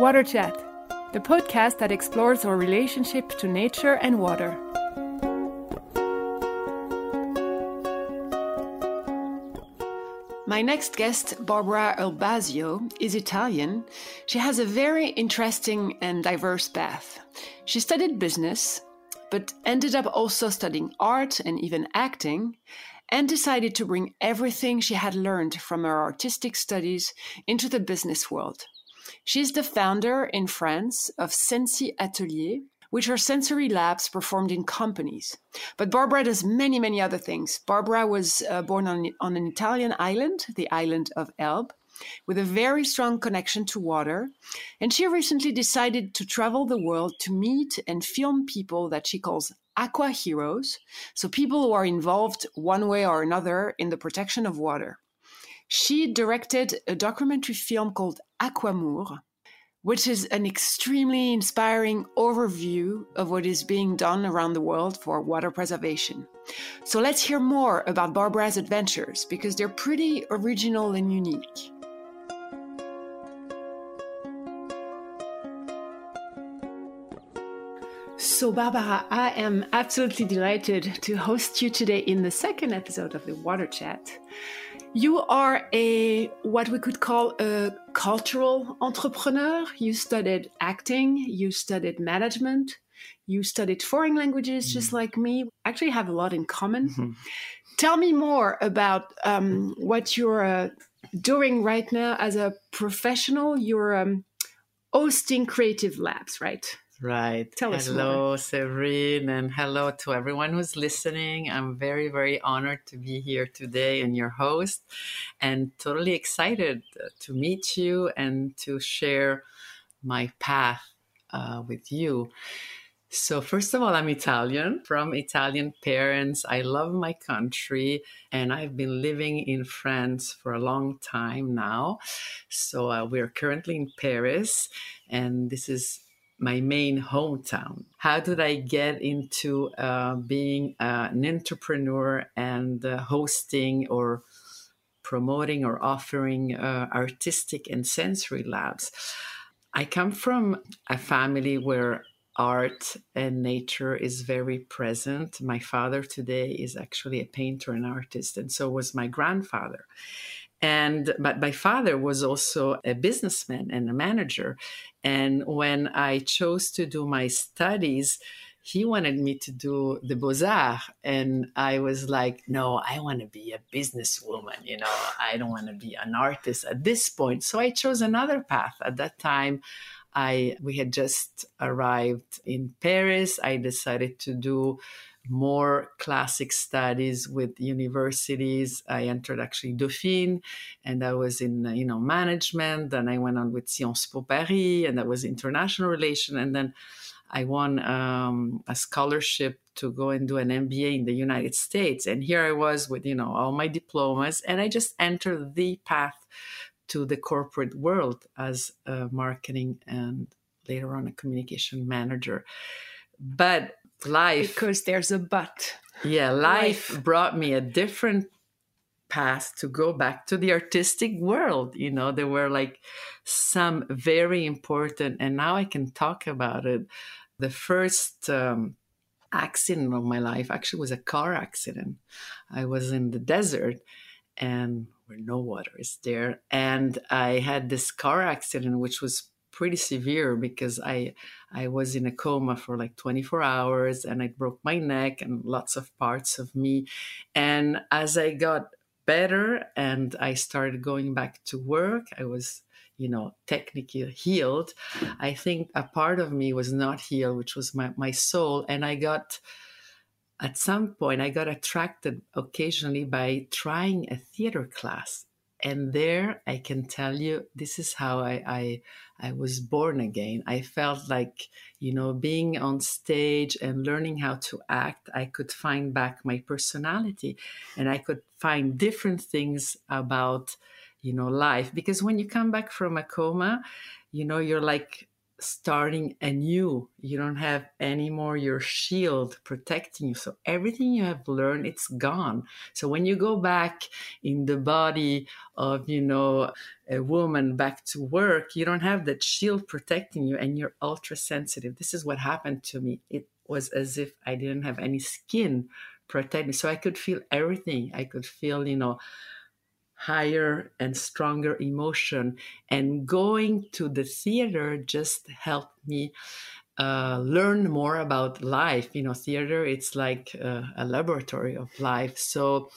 Water Chat, the podcast that explores our relationship to nature and water. My next guest, Barbara Urbasio, is Italian. She has a very interesting and diverse path. She studied business, but ended up also studying art and even acting, and decided to bring everything she had learned from her artistic studies into the business world. She's the founder in France of Sensi Atelier, which are sensory labs performed in companies. But Barbara does many, many other things. Barbara was uh, born on, on an Italian island, the island of Elbe, with a very strong connection to water. And she recently decided to travel the world to meet and film people that she calls aqua heroes. So people who are involved one way or another in the protection of water. She directed a documentary film called Aquamour, which is an extremely inspiring overview of what is being done around the world for water preservation. So let's hear more about Barbara's adventures because they're pretty original and unique. So, Barbara, I am absolutely delighted to host you today in the second episode of the Water Chat. You are a what we could call a cultural entrepreneur. You studied acting, you studied management, you studied foreign languages, mm. just like me. Actually, have a lot in common. Mm-hmm. Tell me more about um, what you're uh, doing right now as a professional. You're um, hosting creative labs, right? Right. Tell us Hello, Severine, and hello to everyone who's listening. I'm very, very honored to be here today and your host, and totally excited to meet you and to share my path uh, with you. So, first of all, I'm Italian from Italian parents. I love my country and I've been living in France for a long time now. So, uh, we're currently in Paris, and this is my main hometown. How did I get into uh, being uh, an entrepreneur and uh, hosting or promoting or offering uh, artistic and sensory labs? I come from a family where art and nature is very present. My father today is actually a painter and artist, and so was my grandfather and but my father was also a businessman and a manager. And when i chose to do my studies he wanted me to do the beaux-arts. And i was like no i want to be a businesswoman you know? I don't want to be an artist at this point. So i chose another path. At that time i we had just arrived in paris. I decided to do more classic studies with universities. I entered actually Dauphine, and I was in you know management. Then I went on with Sciences Po Paris, and that was international relation. And then I won um, a scholarship to go and do an MBA in the United States. And here I was with you know all my diplomas, and I just entered the path to the corporate world as a marketing and later on a communication manager. But life. Because there's a but. Yeah life, life, brought me a different path to go back to the artistic world. You know there were like some very important and now i can talk about it the first um, accident of my life actually was a car accident. I was in the desert and where no water is there and i had this car accident which was pretty severe because I I was in a coma for like 24 hours and I broke my neck and lots of parts of me. And as I got better and I started going back to work, I was you know technically healed. I think a part of me was not healed, which was my, my soul. And I got at some point I got attracted occasionally by trying a theater class and there i can tell you this is how I, I i was born again. I felt like you know being on stage and learning how to act i could find back my personality and i could find different things about you know life. Because when you come back from a coma you know you're like starting anew. You don't have anymore your shield protecting you. So everything you have learned, it's gone. So when you go back in the body of, you know, a woman back to work, you don't have that shield protecting you and you're ultra sensitive. This is what happened to me. It was as if I didn't have any skin protecting. Me. So I could feel everything. I could feel, you know, higher and stronger emotion. And going to the theater just helped me uh, learn more about life. You know, theater, it's like uh, a laboratory of life. So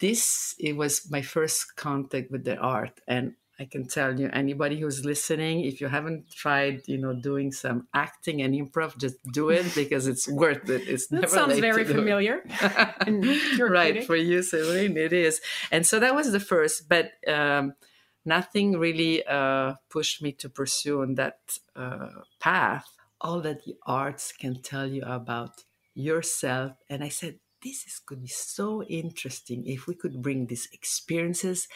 this, it was my first contact with the art. And I can tell you, anybody who's listening, if you haven't tried, you know, doing some acting and improv, just do it because it's worth it. It's that sounds very familiar. right for you, Celine, it is. And so that was the first, but um, nothing really uh, pushed me to pursue on that uh, path. All that the arts can tell you about yourself, and I said, this is, could be so interesting if we could bring these experiences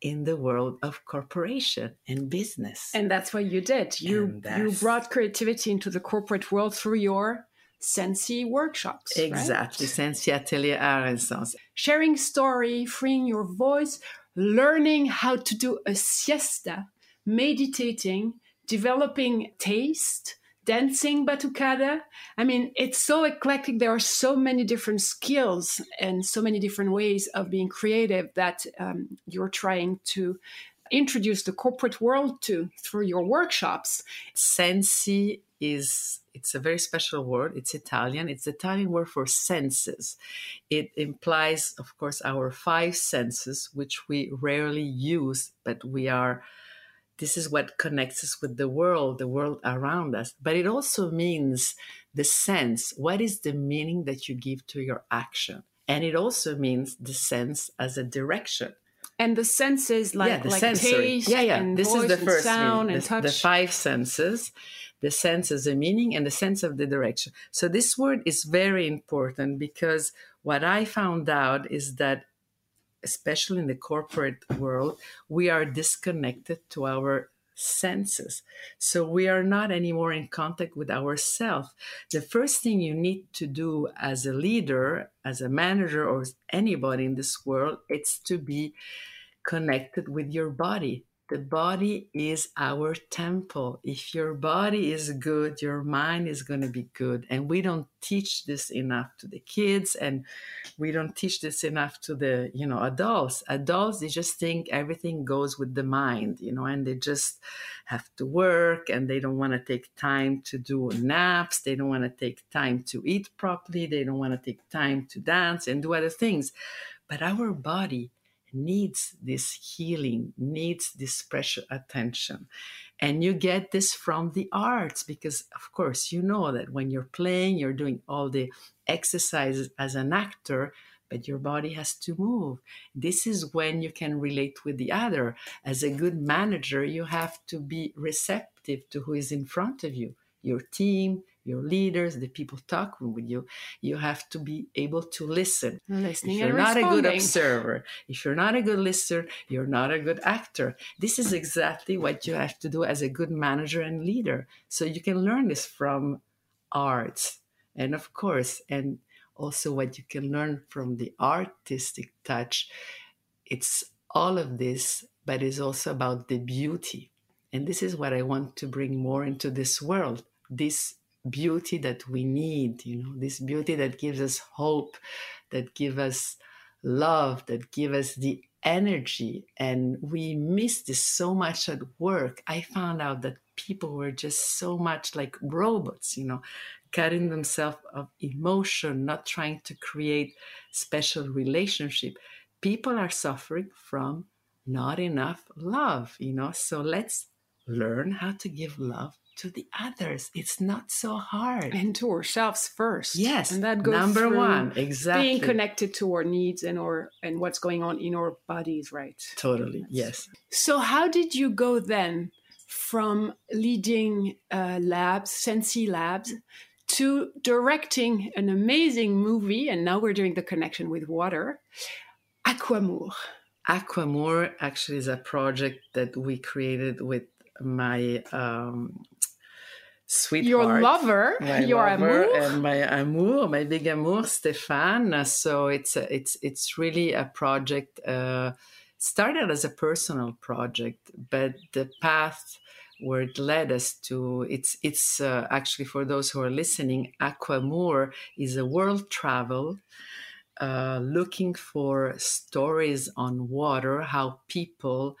in the world of corporation and business. And that's what you did. You you brought creativity into the corporate world through your Sensi workshops. Exactly, right? Sensi Atelier Art Sharing story, freeing your voice, learning how to do a siesta, meditating, developing taste, dancing batucada. I mean, it's so eclectic. There are so many different skills and so many different ways of being creative that um, you're trying to introduce the corporate world to through your workshops. Sensi is it's a very special word. It's Italian. It's the Italian word for senses. It implies, of course, our five senses, which we rarely use, but we are this is what connects us with the world, the world around us. But it also means the sense. What is the meaning that you give to your action? And it also means the sense as a direction. And the senses like, yeah, the like sensory. taste yeah, yeah. and this is the first sound meaning. and the, touch. the five senses, the sense as a meaning and the sense of the direction. So this word is very important because what I found out is that especially in the corporate world, we are disconnected to our senses. So we are not anymore in contact with ourselves. The first thing you need to do as a leader, as a manager, or anybody in this world, it's to be connected with your body the body is our temple. If your body is good, your mind is going to be good. And we don't teach this enough to the kids and we don't teach this enough to the, you know, adults. Adults, they just think everything goes with the mind, you know, and they just have to work and they don't want to take time to do naps. They don't want to take time to eat properly. They don't want to take time to dance and do other things. But our body, needs this healing, needs this special attention. And you get this from the arts because, of course, you know that when you're playing, you're doing all the exercises as an actor, but your body has to move. This is when you can relate with the other. As a good manager, you have to be receptive to who is in front of you your team, your leaders, the people talking with you, you have to be able to listen. Listening if you're not responding. a good observer, if you're not a good listener, you're not a good actor. This is exactly what you have to do as a good manager and leader. So you can learn this from arts. And of course, and also what you can learn from the artistic touch. It's all of this, but it's also about the beauty. And this is what I want to bring more into this world this beauty that we need, you know, this beauty that gives us hope, that give us love, that give us the energy. And we miss this so much at work. I found out that people were just so much like robots, you know, cutting themselves of emotion, not trying to create special relationship. People are suffering from not enough love, you know. So let's learn how to give love to the others. It's not so hard. And to ourselves first. Yes. And that goes number one. Exactly. Being connected to our needs and our and what's going on in our bodies, right? Totally. That's, yes. So how did you go then from leading uh, labs, Sensi Labs, to directing an amazing movie, and now we're doing the connection with water, Aquamour. Aquamour actually is a project that we created with my um, sweetheart, your lover, my your lover amour. and my amour, my big amour, Stéphane. So it's a, it's it's really a project. Uh, started as a personal project, but the path where it led us to it's it's uh, actually for those who are listening, Aquamour is a world travel. Uh, looking for stories on water, how people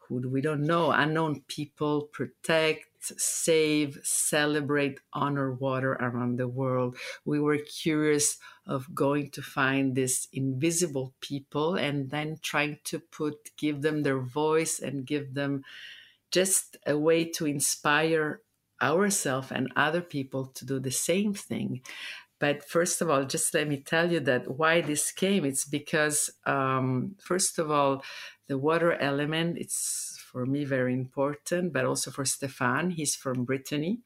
who we don't know, unknown people protect, save, celebrate, honor water around the world. We were curious of going to find these invisible people and then trying to put, give them their voice and give them just a way to inspire ourselves and other people to do the same thing. But first of all, just let me tell you that why this came. It's because, um, first of all, the water element, it's for me very important, but also for Stefan. He's from Brittany,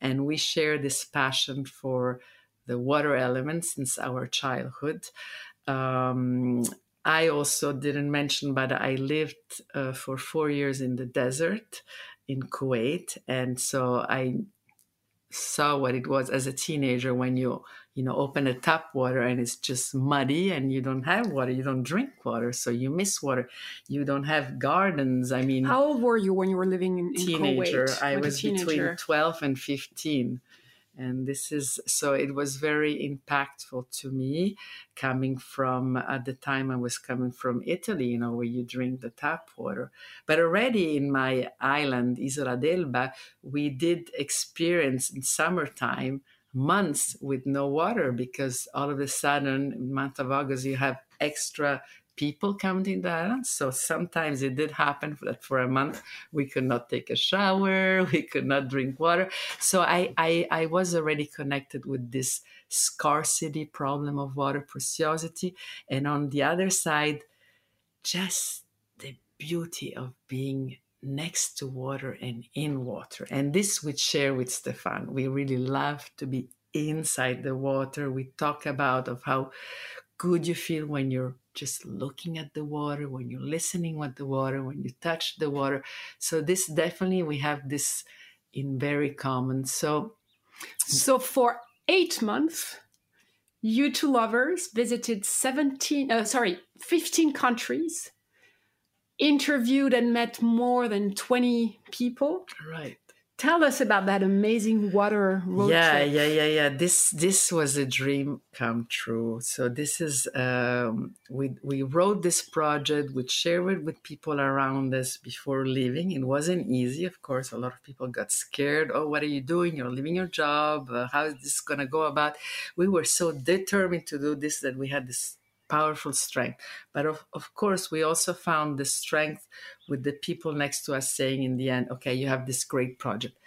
and we share this passion for the water element since our childhood. Um, I also didn't mention, but I lived uh, for four years in the desert in Kuwait, and so I saw what it was as a teenager when you you know open a tap water and it's just muddy and you don't have water you don't drink water so you miss water. You don't have gardens i mean how old were you when you were living in, in teenager. Kuwait? i was between 12 and 15 and this is so it was very impactful to me coming from at the time i was coming from italy you know where you drink the tap water. But already in my island isola d'elba we did experience in summertime months with no water because all of a sudden month of august you have extra people coming to the island. So sometimes it did happen that for a month we could not take a shower, we could not drink water. So I, I, I was already connected with this scarcity problem of water preciosity. And on the other side, just the beauty of being next to water and in water. And this we share with Stefan. We really love to be inside the water. We talk about of how good you feel when you're just looking at the water, when you're listening with the water, when you touch the water. So this definitely we have this in very common. So so for eight months, you two lovers visited 17, uh, sorry, 15 countries, interviewed and met more than 20 people. Right. Tell us about that amazing water road yeah trip. yeah yeah yeah. This this was a dream come true. So this is um, we we wrote this project we shared it with people around us before leaving. It wasn't easy of course. A lot of people got scared. Oh what are you doing? You're leaving your job. Uh, how is this going to go about? We were so determined to do this that we had this powerful strength. But of, of course, we also found the strength with the people next to us saying in the end, okay, you have this great project.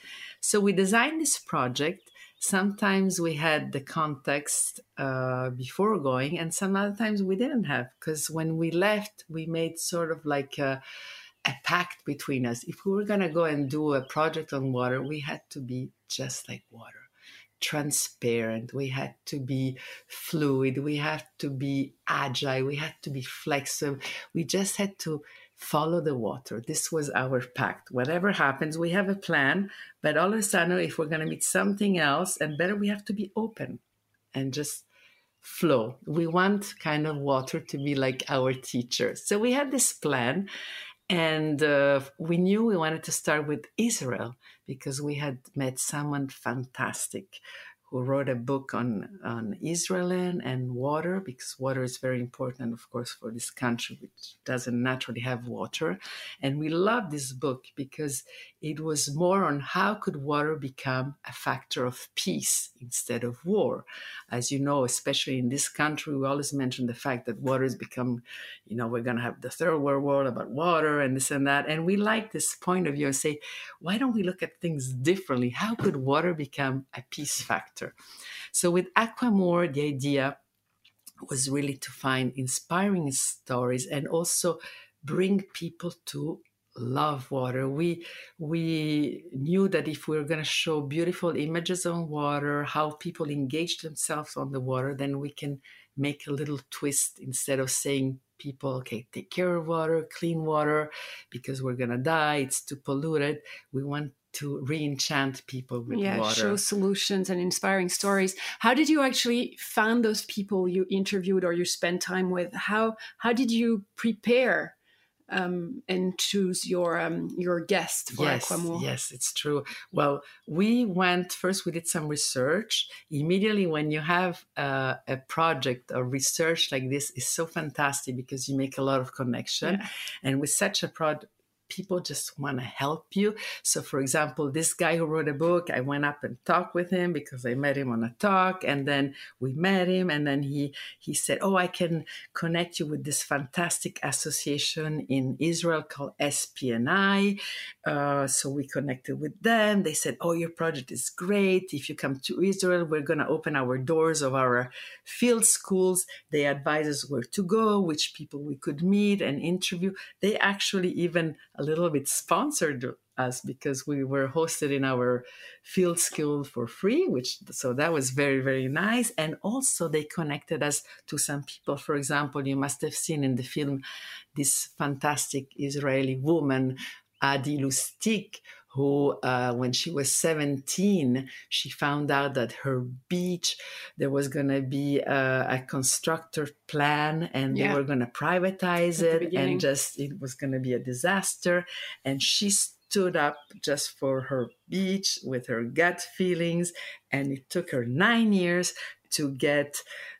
So we designed this project. Sometimes we had the context uh, before going, and some other times we didn't have, because when we left, we made sort of like a, a pact between us. If we were going to go and do a project on water, we had to be just like water transparent, we had to be fluid, we had to be agile, we had to be flexible. We just had to follow the water. This was our pact. Whatever happens, we have a plan, but all of a sudden, if we're going to meet something else, and better, we have to be open and just flow. We want kind of water to be like our teacher. So we had this plan, and uh, we knew we wanted to start with Israel because we had met someone fantastic who wrote a book on, on Israel and water, because water is very important, of course, for this country, which doesn't naturally have water. And we loved this book because it was more on how could water become a factor of peace instead of war. As you know, especially in this country, we always mention the fact that water has become, you know, we're going to have the third world war about water and this and that. And we like this point of view and say, why don't we look at things differently? How could water become a peace factor? So with Aquamour, the idea was really to find inspiring stories and also bring people to love water. We we knew that if we were going to show beautiful images on water, how people engage themselves on the water, then we can make a little twist instead of saying people, okay, take care of water, clean water, because we're going to die, it's too polluted. We want to re-enchant people with yeah, water. show solutions and inspiring stories. How did you actually find those people you interviewed or you spent time with? How how did you prepare um, and choose your um, your guest for yes, Aquamour? Yes, it's true. Well, we went first. We did some research. Immediately, when you have uh, a project or research like this, is so fantastic because you make a lot of connection, Yeah. and with such a project people just want to help you. So, for example, this guy who wrote a book, I went up and talked with him because I met him on a talk, and then we met him, and then he he said, "Oh, I can connect you with this fantastic association in Israel called SPNI." Uh, so we connected with them. They said, "Oh, your project is great. If you come to Israel, we're going to open our doors of our field schools. They advise us where to go, which people we could meet and interview. They actually even a little bit sponsored us because we were hosted in our field school for free which so that was very very nice. And also they connected us to some people. For example you must have seen in the film this fantastic israeli woman adi lustig who, uh, when she was 17, she found out that her beach, there was going to be a, a, constructor plan and Yeah. they were going to privatize At it and just, it was going to be a disaster. And she stood up just for her beach with her gut feelings. And it took her nine years to get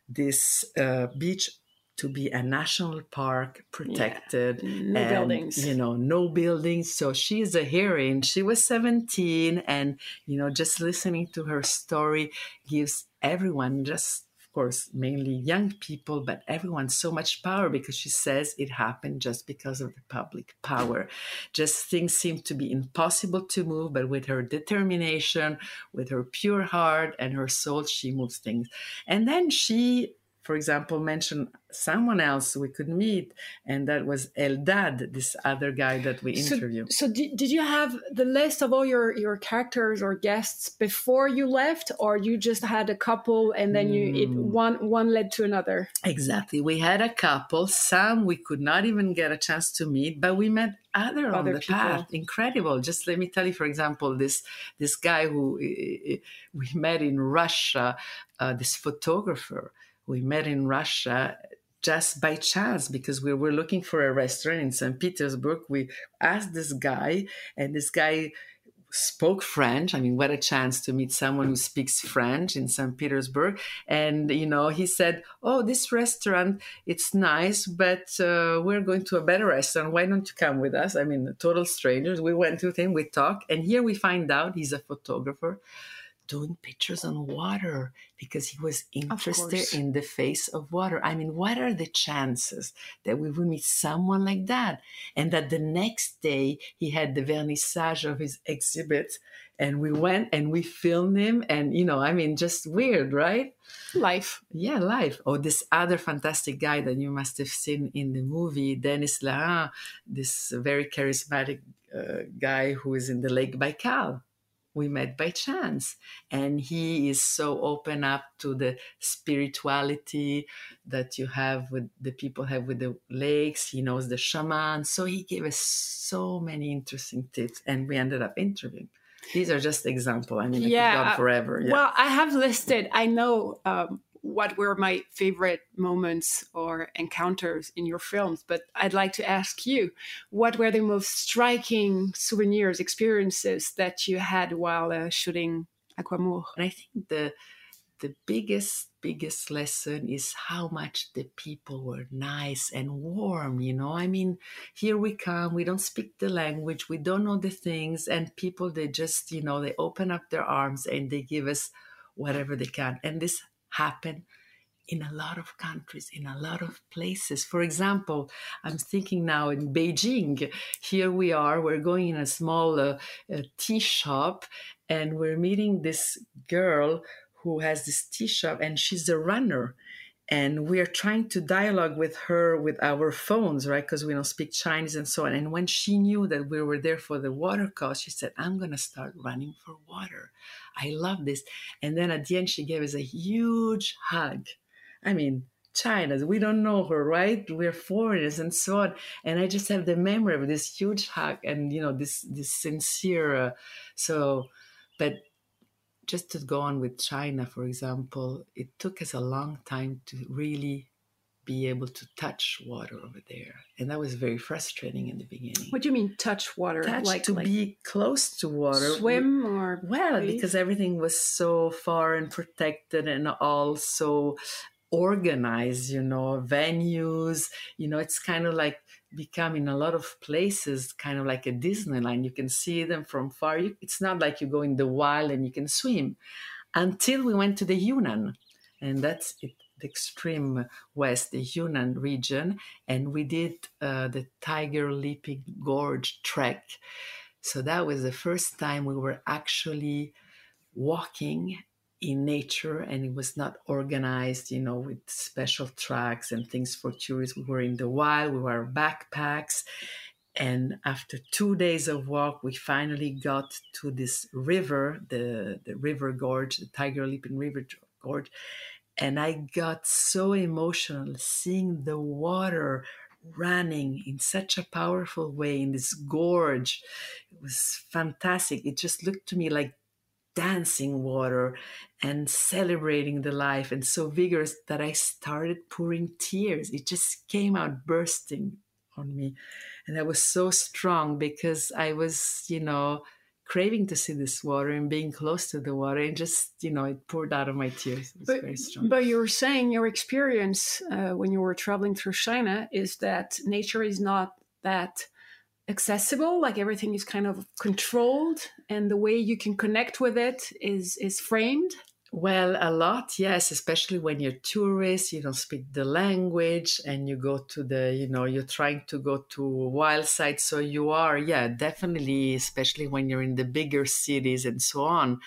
this uh, beach to be a national park protected No and, buildings. you know no buildings. So she's a heroine. She was 17 and you know just listening to her story gives everyone just of course mainly young people but everyone so much power because she says it happened just because of the public power. Just things seem to be impossible to move but with her determination with her pure heart and her soul she moves things. And then she for example, mention someone else we could meet, and that was Eldad, this other guy that we interviewed. so did, did you have the list of all your, your characters or guests before you left, or you just had a couple and then you it Mm. one one led to another? Exactly. We had a couple, some we could not even get a chance to meet, but we met other, on Other the people. path. Incredible. Just let me tell you, for example, this this guy who uh, we met in Russia, uh, this photographer we met in Russia just by chance because we were looking for a restaurant in St. Petersburg. We asked this guy, and this guy spoke French. I mean, what a chance to meet someone who speaks French in St. Petersburg. And, you know, he said, Oh, this restaurant, it's nice, but uh, we're going to a better restaurant. Why don't you come with us? I mean, total strangers. We went with him, we talked, and here we find out he's a photographer doing pictures on water because he was interested in the face of water. I mean, what are the chances that we would meet someone like that? And that the next day he had the vernissage of his exhibit and we went and we filmed him and you know, I mean just weird, right? Life. Yeah, live. Oh, this other fantastic guy that you must have seen in the movie, Denis Larin, this very charismatic uh, guy who is in the Lake Baikal we met by chance. And he is so open up to the spirituality that you have with the people have with the lakes. He knows the shaman. So he gave us so many interesting tips and we ended up interviewing. These are just example. I mean I Yeah, uh, forever. Yeah. Well, I have listed. I know um, what were my favorite moments or encounters in your films, but I'd like to ask you, what were the most striking souvenirs, experiences that you had while uh, shooting Aquamour? And I think the the biggest biggest lesson is how much the people were nice and warm you know i mean here we come we don't speak the language we don't know the things and people they just you know they open up their arms and they give us whatever they can and this happened in a lot of countries, in a lot of places. For example, I'm thinking now in Beijing. Here we are, we're going in a small uh, uh, tea shop and we're meeting this girl who has this tea shop and she's a runner. And we are trying to dialogue with her with our phones, right? Because we don't speak Chinese and so on. And when she knew that we were there for the water cause, she said, I'm going to start running for water. I love this. And then at the end, she gave us a huge hug. I mean, China. We don't know her, right? We're foreigners and so on. And I just have the memory of this huge hug and, you know, this, this sincere. Uh, so, but just to go on with China, for example, it took us a long time to really be able to touch water over there. And that was very frustrating in the beginning. What do you mean touch water? Touch like to like be close to water. Swim or well, because everything was so far and protected and all so organized, you know, venues, you know, it's kind of like becoming a lot of places kind of like a Disneyland. You can see them from far. It's not like you go in the wild and you can swim until we went to the Yunnan. And that's it, the extreme west, the Yunnan region. And we did uh, the Tiger Leaping Gorge trek. So that was the first time we were actually walking in nature and it was not organized, you know, with special tracks and things for tourists. We were in the wild, we were backpacks. And after two days of walk, we finally got to this river, the, the river gorge, the Tiger Leaping River Gorge. And I got so emotional seeing the water running in such a powerful way in this gorge. It was fantastic. It just looked to me like dancing water and celebrating the life and so vigorous that I started pouring tears. It just came out bursting on me. And I was so strong because I was, you know, craving to see this water and being close to the water and just you know it poured out of my tears it was but, very strong but you were saying your experience uh, when you were traveling through china is that nature is not that accessible like everything is kind of controlled and the way you can connect with it is is framed? Well a lot yes especially when you're tourist you don't speak the language and you go to the you know you're trying to go to wild sites so you are yeah definitely especially when you're in the bigger cities and so on.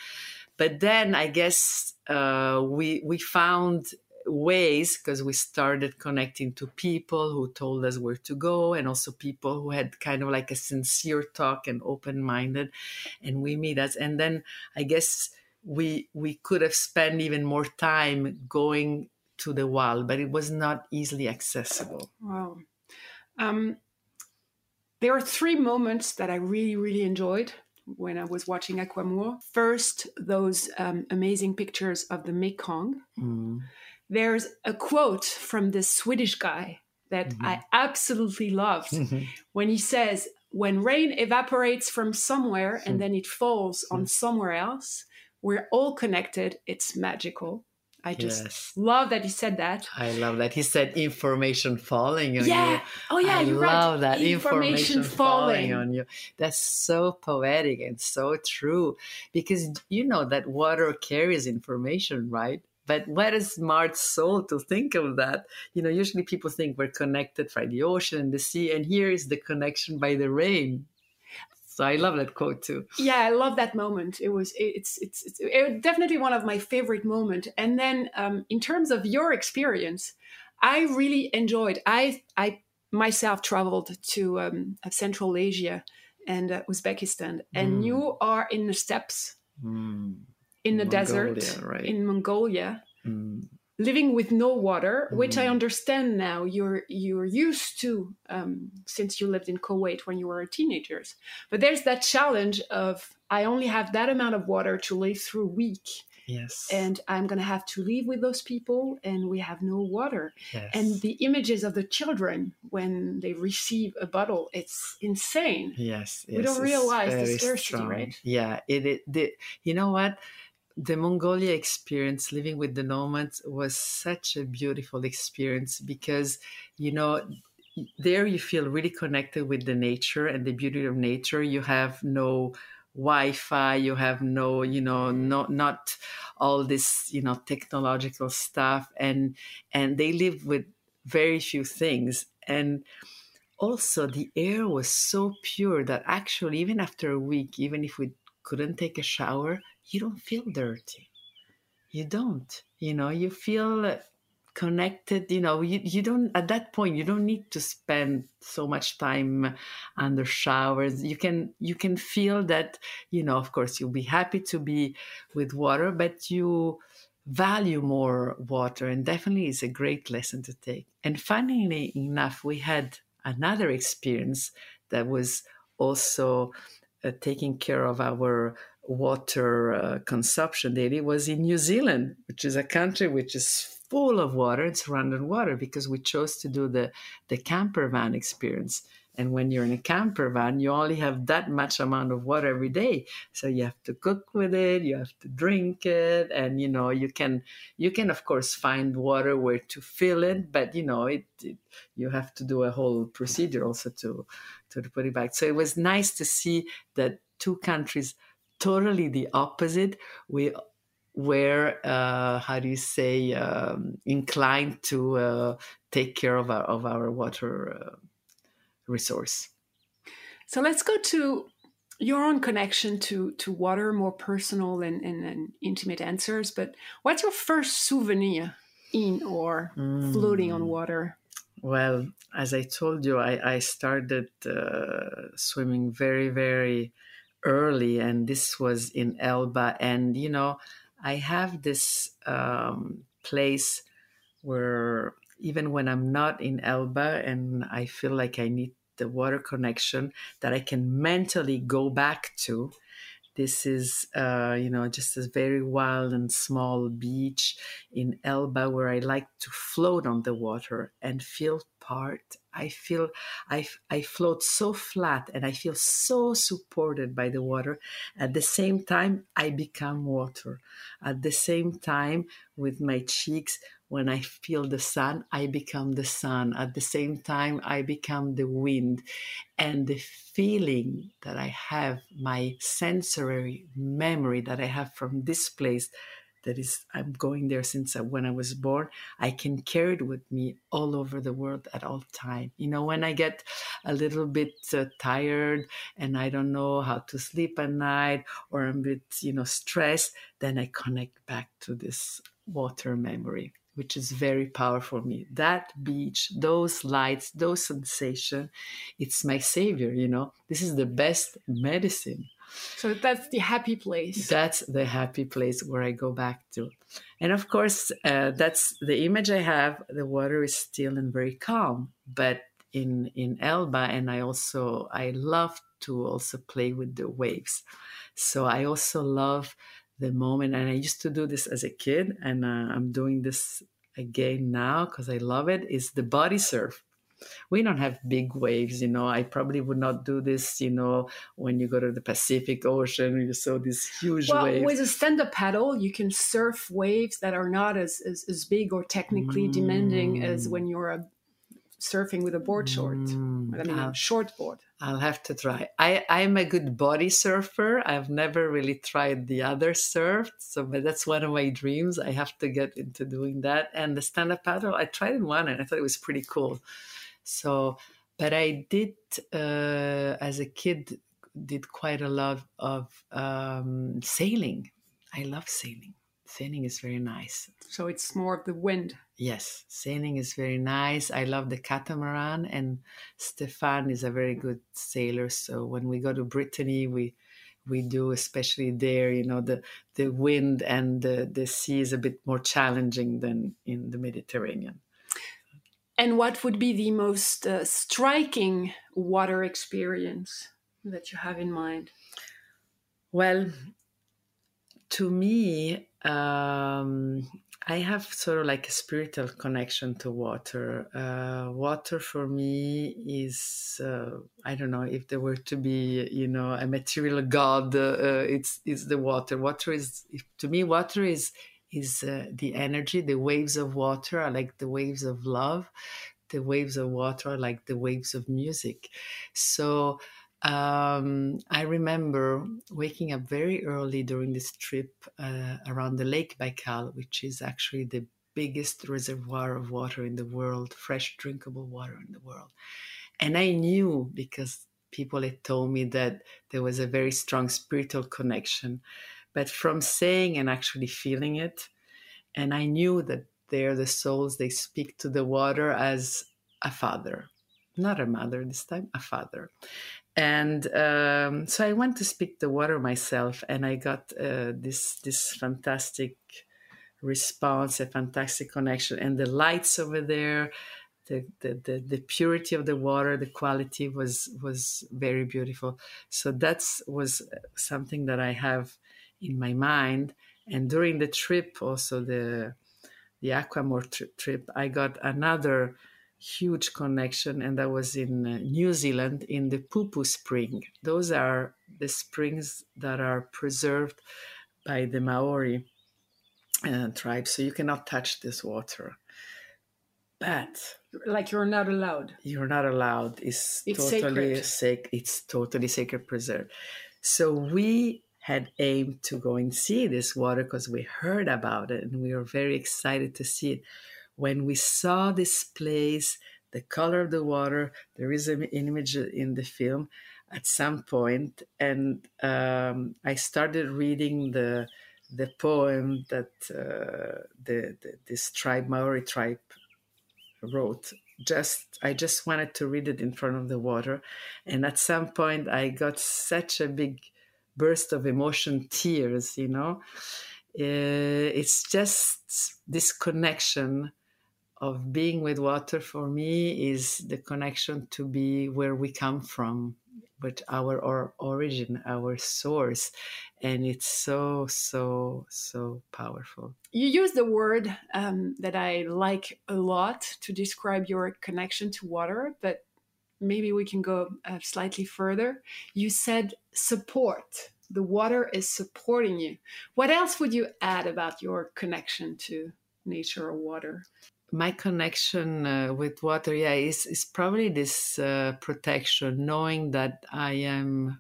But then i guess uh, we we found ways because we started connecting to people who told us where to go and also people who had kind of like a sincere talk and open minded and we meet us and then i guess we we could have spent even more time going to the wall but it was not easily accessible wow um, there are three moments that i really really enjoyed when I was watching Aquamour. First, those um, amazing pictures of the Mekong. Mm there's a quote from this Swedish guy that mm-hmm. I absolutely loved mm-hmm. when he says, When rain evaporates from somewhere and then it falls on hmm. somewhere else, we're all connected. It's magical. I just yes. love that he said that. I love that he said information falling on you. yeah. you. Oh yeah, I you love that information, information falling. falling on you. That's so poetic and so true because you know that water carries information, right? But what a smart soul to think of that. You know, usually people think we're connected by the ocean and the sea, and here is the connection by the rain. So I love that quote too. Yeah, I love that moment. It was it's it's, it's it definitely one of my favorite moments. And then um, in terms of your experience, I really enjoyed. I I myself traveled to um, Central Asia and uh, Uzbekistan, and mm. you are in the steppes. Mm in the Mongolia, desert right. in Mongolia, mm. living with no water, mm. which I mm. understand now you're you're used to um, since you lived in Kuwait when you were teenagers. But there's that challenge of I only have that amount of water to live through a week. Yes. And I'm going to have to live with those people, and we have no water. Yes. And the images of the children when they receive a bottle, it's insane. Yes. We don't realize the scarcity, strong. right? Yeah. It, it, the, you know what? The Mongolia experience, living with the nomads, was such a beautiful experience because, you know, there you feel really connected with the nature and the beauty of nature. You have no Wi-Fi, you have no, you know, not not all this, you know, technological stuff, and and they live with very few things, and also the air was so pure that actually even after a week, even if we couldn't take a shower, you don't feel dirty. You don't. You know, you feel connected you know you, you don't at that point you don't need to spend so much time under showers you can you can feel that you know of course you'll be happy to be with water but you value more water and definitely is a great lesson to take. And funnily enough, we had another experience that was also uh, taking care of our water uh, consumption daily was in New Zealand, which is a country which is full of water and surrounded water because we chose to do the, the camper van experience. And when you're in a camper van, you only have that much amount of water every day. So you have to cook with it, you have to drink it, and you know you can you can of course find water where to fill it, but you know it, it you have to do a whole procedure also to to put it back. So it was nice to see that two countries totally the opposite. We were uh, how do you say um, inclined to uh, take care of our of our water uh, resource. So let's go to your own connection to to water, more personal and, and, and intimate answers. But what's your first souvenir in or mm. floating on water? Well, as I told you, I, I started uh, swimming very, very early, and this was in Elba. And, you know, I have this um, place where even when I'm not in Elba and I feel like I need the water connection that I can mentally go back to. This is, uh, you know, just a very wild and small beach in Elba where I like to float on the water and feel part. I feel I, I float so flat and I feel so supported by the water. At the same time, I become water. At the same time, with my cheeks, when I feel the sun, I become the sun. At the same time, I become the wind. And the feeling that I have, my sensory memory that I have from this place, that is, I'm going there since when I was born, I can carry it with me all over the world at all time. You know, when I get a little bit uh, tired and I don't know how to sleep at night or I'm a bit, you know, stressed, then I connect back to this water memory which is very powerful for me. That beach, those lights, those sensation, it's my savior, you know. This is the best medicine. So that's the happy place. That's the happy place where I go back to. And of course, uh, that's the image I have. The water is still and very calm, but in in Elba, and I also I love to also play with the waves. So I also love the moment. And I used to do this as a kid, and uh, I'm doing this again now because I love it. Is the body surf. We don't have big waves, you know. I probably would not do this, you know, when you go to the Pacific Ocean, you saw these huge well, waves. With a stand-up paddle, you can surf waves that are not as as, as big or technically mm. demanding as mm. when you're a surfing with a board short. Mm, I mean, I'll, short board. I'll have to try. I, I'm a good body surfer. I've never really tried the other surf, so but that's one of my dreams. I have to get into doing that. And the stand-up paddle, I tried it one, and I thought it was pretty cool. So, but I did uh, as a kid did quite a lot of um, sailing. I love sailing. Sailing is very nice. So it's more of the wind. Yes, sailing is very nice. I love the catamaran, and Stefan is a very good sailor. So when we go to Brittany, we we do, especially there. You know, the the wind and the the sea is a bit more challenging than in the Mediterranean. And what would be the most uh, striking water experience that you have in mind? Well, to me, um, I have sort of like a spiritual connection to water. Uh, water for me is, uh, I don't know if there were to be, you know, a material god, uh, it's, it's the water. Water is, to me, water is, is uh, the energy, the waves of water are like the waves of love. The waves of water are like the waves of music. So, um, I remember waking up very early during this trip uh, around the Lake Baikal, which is actually the biggest reservoir of water in the world, fresh drinkable water in the world. And I knew because people had told me that there was a very strong spiritual connection. But from saying and actually feeling it, and I knew that they're the souls, they speak to the water as a father, not a mother this time, a father. And um, so I went to speak the water myself, and I got uh, this this fantastic response, a fantastic connection, and the lights over there. The, the, the, the purity of the water, the quality was was very beautiful. So that's was something that I have in my mind. And during the trip, also the the Aquamour tri- trip, I got another huge connection, and that was in uh, New Zealand in the Pupu Spring. Those are the springs that are preserved by the Maori uh, tribe, so you cannot touch this water. But like you're not allowed. You're not allowed. It's, it's totally sacred. It's totally sacred preserved. So we had aimed to go and see this water because we heard about it and we were very excited to see it. When we saw this place, the color of the water, there is an image in the film at some point, and um, I started reading the the poem that uh, the, the, this tribe Maori tribe wrote. Just I just wanted to read it in front of the water, and at some point I got such a big burst of emotion, tears. You know, uh, it's just this connection of being with water for me is the connection to be where we come from but our, our origin our source. And it's so so so powerful. You use the word um, that i like a lot to describe your connection to water but maybe we can go uh, slightly further. You said support. The water is supporting you. What else would you add about your connection to nature or water my connection uh, with water yeah is, is probably this uh, protection knowing that i am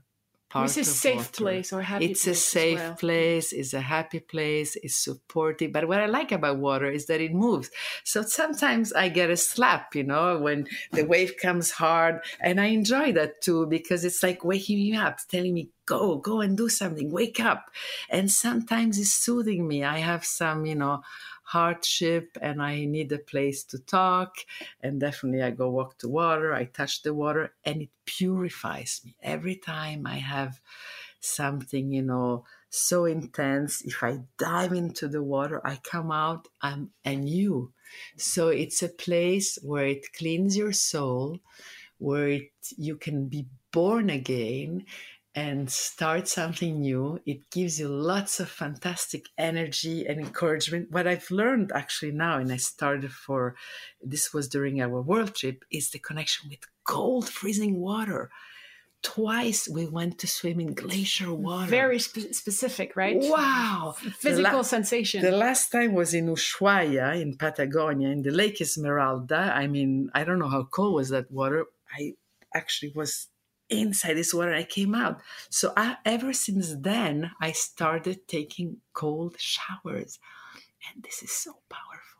part it's a safe water. place or happy it's a safe well. place it's a happy place it's supportive but what i like about water is that it moves so sometimes i get a slap you know when the wave comes hard and i enjoy that too because it's like waking me up telling me go go and do something wake up and sometimes it's soothing me i have some you know hardship and I need a place to talk. And definitely I go walk to water, I touch the water, and it purifies me. Every time I have something, you know, so intense, if I dive into the water, I come out, I'm anew. So it's a place where it cleans your soul, where it, you can be born again and start something new. It gives you lots of fantastic energy and encouragement. What I've learned actually now, and I started for this was during our world trip, is the connection with cold, freezing water. Twice we went to swim in glacier water. Very spe- specific, right? Wow. Physical la- sensation. The last time was in Ushuaia in Patagonia in the Lake Esmeralda. I mean, I don't know how cold was that water. I actually was inside this water i came out. So I, ever since then i started taking cold showers. And this is so powerful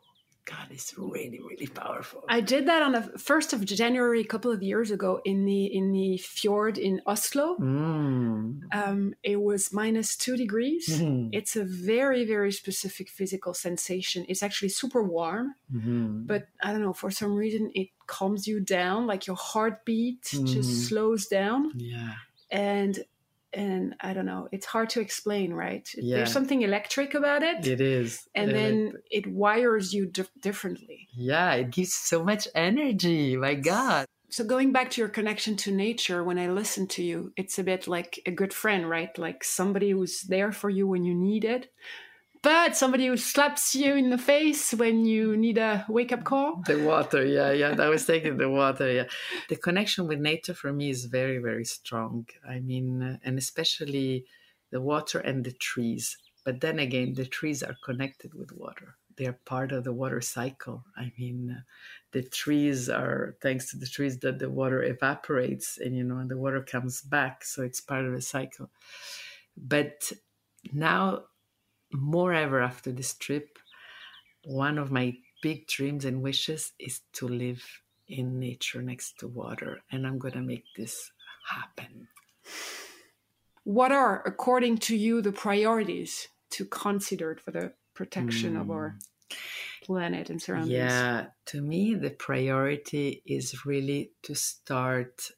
god it's really really powerful i did that on the 1st of january a couple of years ago in the in the fjord in oslo mm. um, it was minus two degrees mm. it's a very very specific physical sensation it's actually super warm mm-hmm. but i don't know for some reason it calms you down like your heartbeat mm. just mm-hmm. slows down yeah and and i don't know it's hard to explain right? Yeah. there's something electric about it it is. and then it wires you di- differently. Yeah it gives so much energy my god. So going back to your connection to nature when i listen to you it's a bit like a good friend right? Like somebody who's there for you when you need it but somebody who slaps you in the face when you need a wake up call. The water, yeah, yeah. I was taking the water, yeah. The connection with nature for me is very, very strong. I mean, and especially the water and the trees. But then again, the trees are connected with water. They are part of the water cycle. I mean, the trees are thanks to the trees that the water evaporates, and you know, and the water comes back. So it's part of the cycle. But now more ever after this trip, one of my big dreams and wishes is to live in nature next to water. And I'm going to make this happen. What are, according to you, the priorities to consider for the protection mm. of our hmm. planet and surroundings? Yeah, to me, the priority is really to start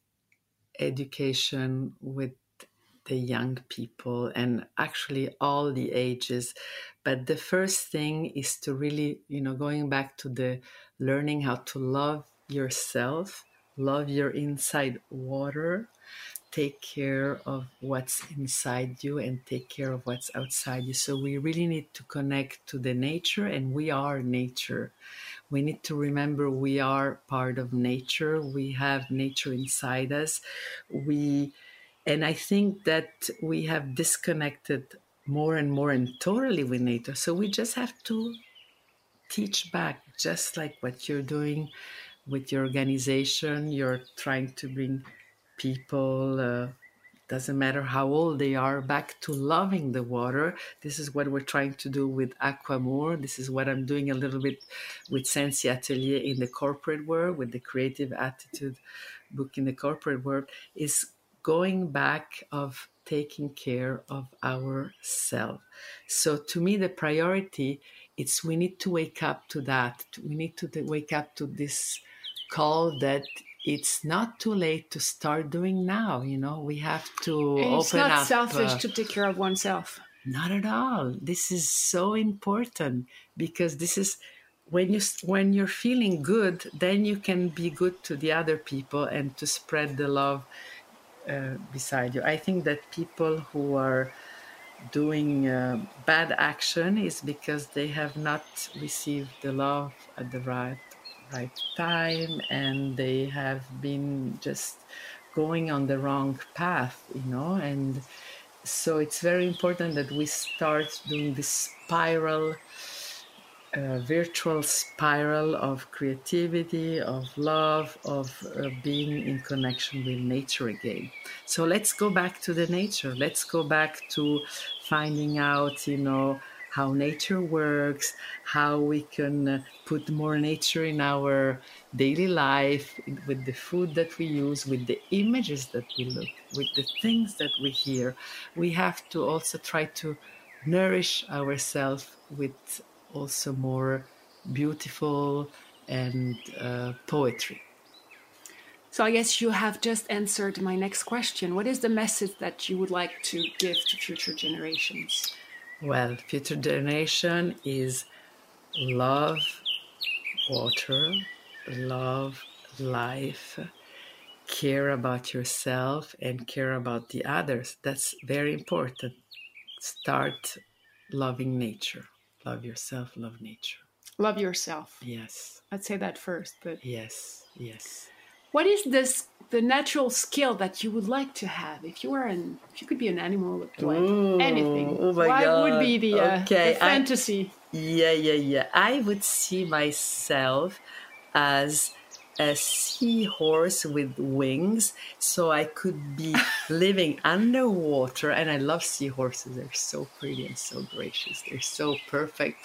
education with the young people and actually all the ages. But the first thing is to really, you know, going back to the learning how to love yourself, love your inside water, take care of what's inside you and take care of what's outside you. So we really need to connect to the nature, and we are nature. We need to remember we are part of nature. We have nature inside us. We, and I think that we have disconnected more and more and totally with nature. So we just have to teach back, just like what you're doing with your organization. You're trying to bring people uh, doesn't matter how old they are back to loving the water this is what we're trying to do with aquamour this is what i'm doing a little bit with sensi atelier in the corporate world with the creative attitude book in the corporate world is going back of taking care of ourselves so to me the priority it's we need to wake up to that we need to wake up to this call that it's not too late to start doing now. You know, we have to and it's not up, selfish uh, to take care of oneself. Not at all. This is so important because this is when you when you're feeling good, then you can be good to the other people and to spread the love uh, beside you. I think that people who are doing uh, bad action is because they have not received the love at the right right time and they have been just going on the wrong path, you know, and so it's very important that we start doing this spiral, uh, virtual spiral of creativity, of love, of uh, being in connection with nature again. So let's go back to the nature. Let's go back to finding out, you know, how nature works, how we can uh, put more nature in our daily life with the food that we use, with the images that we look, with the things that we hear. We have to also try to nourish ourselves with also more beautiful and uh, poetry. So I guess you have just answered my next question. What is the message that you would like to give to future generations? Well, future generation is love water, love life, care about yourself, and care about the others. That's very important. Start loving nature. Love yourself, love nature. Love yourself. Yes. I'd say that first, but Yes, yes. what is this the natural skill that you would like to have if you were an if you could be an animal like Ooh, anything? oh my what God. would be the, uh, Okay, the I- fantasy? Yeah, yeah, yeah. I would see myself as a seahorse with wings, so I could be living underwater. And I love seahorses; they're so pretty and so gracious. They're so perfect.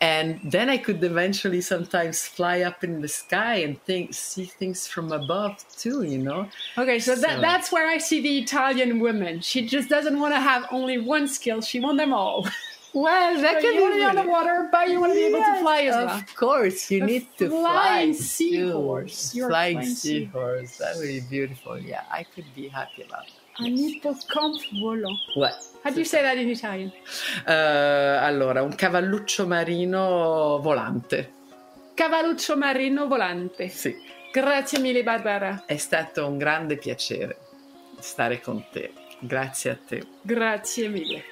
And then I could eventually sometimes fly up in the sky and think, see things from above too. You know? Okay, so, that, So- that's where I see the Italian woman. She just doesn't want to have only one skill; she wants them all. Well, that you want to be on the water, but you want to be able to fly as of well. course, you A need to fly. flying seahorse. You're Flying flying seahorse. That would be beautiful. Yeah, I could be happy about that. Un hippocampe volant. What? How do you say that in Italian? Uh, allora, un cavalluccio marino volante. Cavalluccio marino volante. Sì, Grazie mille, Barbara. è stato un grande piacere stare con te. Grazie a te. Grazie mille.